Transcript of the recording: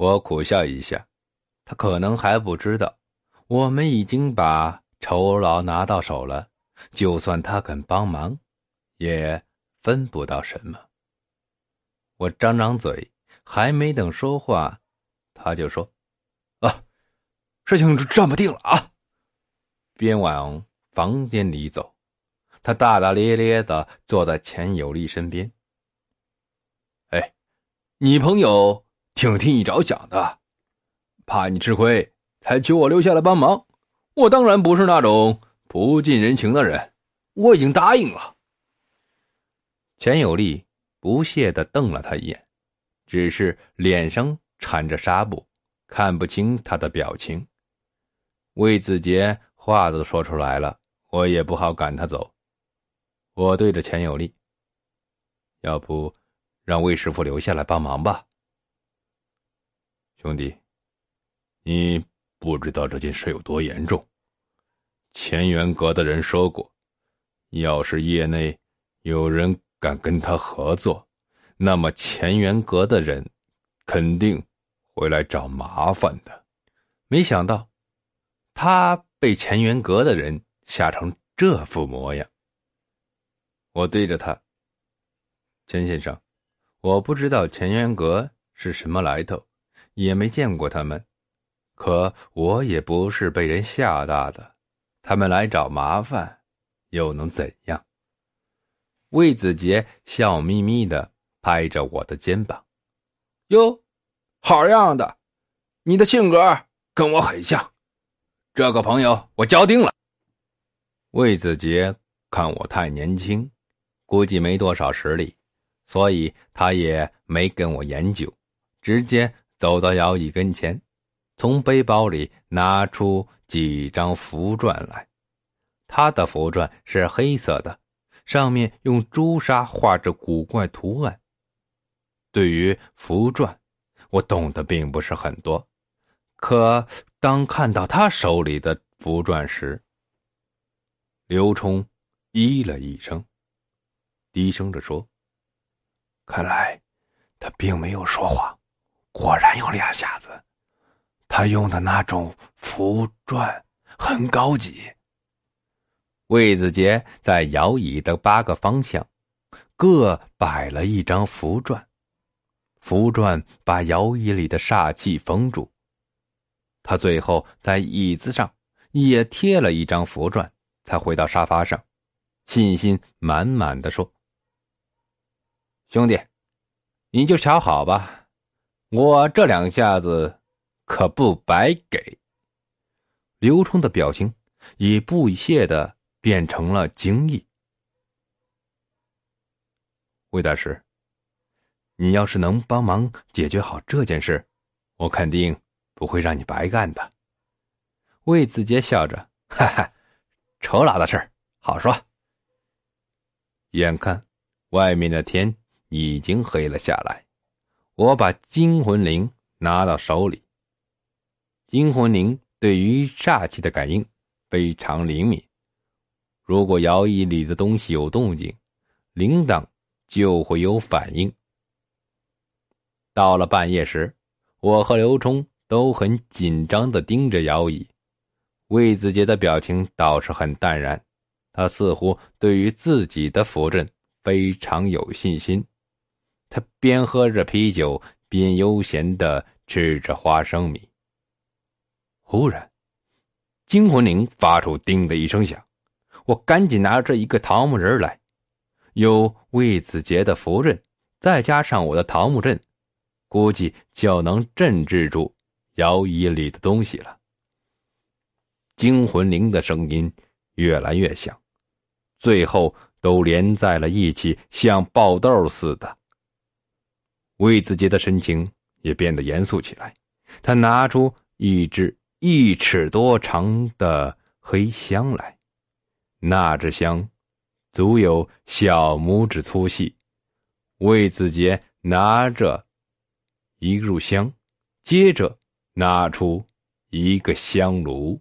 我苦笑一下，他可能还不知道，我们已经把酬劳拿到手了。就算他肯帮忙，也分不到什么。我张张嘴，还没等说话，他就说：“啊，事情就这么定了啊！”边往房间里走，他大大咧咧的坐在钱有利身边。哎，你朋友。挺替你着想的，怕你吃亏，才求我留下来帮忙。我当然不是那种不近人情的人，我已经答应了。钱有利不屑的瞪了他一眼，只是脸上缠着纱布，看不清他的表情。魏子杰话都说出来了，我也不好赶他走。我对着钱有利，要不让魏师傅留下来帮忙吧。兄弟，你不知道这件事有多严重。乾元阁的人说过，要是业内有人敢跟他合作，那么乾元阁的人肯定会来找麻烦的。没想到，他被乾元阁的人吓成这副模样。我对着他，钱先生，我不知道乾元阁是什么来头。也没见过他们，可我也不是被人吓大的。他们来找麻烦，又能怎样？魏子杰笑眯眯的拍着我的肩膀：“哟，好样的！你的性格跟我很像，这个朋友我交定了。”魏子杰看我太年轻，估计没多少实力，所以他也没跟我研究，直接。走到姚乙跟前，从背包里拿出几张符篆来。他的符篆是黑色的，上面用朱砂画着古怪图案。对于符篆，我懂得并不是很多，可当看到他手里的符篆时，刘冲咦了一声，低声着说：“看来他并没有说谎。”果然有两下子，他用的那种符篆很高级。魏子杰在摇椅的八个方向各摆了一张符篆，符篆把摇椅里的煞气封住。他最后在椅子上也贴了一张符篆，才回到沙发上，信心满满的说：“兄弟，你就瞧好吧。”我这两下子可不白给。刘冲的表情以不屑的变成了惊异。魏大师，你要是能帮忙解决好这件事，我肯定不会让你白干的。魏子杰笑着：“哈哈，酬劳的事好说。”眼看外面的天已经黑了下来。我把金魂铃拿到手里。金魂铃对于煞气的感应非常灵敏，如果摇椅里的东西有动静，铃铛就会有反应。到了半夜时，我和刘冲都很紧张的盯着摇椅，魏子杰的表情倒是很淡然，他似乎对于自己的符阵非常有信心。他边喝着啤酒，边悠闲的吃着花生米。忽然，惊魂铃发出“叮”的一声响，我赶紧拿着一个桃木人来，有魏子杰的符阵，再加上我的桃木阵，估计就能镇制住摇椅里的东西了。惊魂铃的声音越来越响，最后都连在了一起，像爆豆似的。魏子杰的神情也变得严肃起来，他拿出一支一尺多长的黑香来，那支香足有小拇指粗细。魏子杰拿着一炷香，接着拿出一个香炉。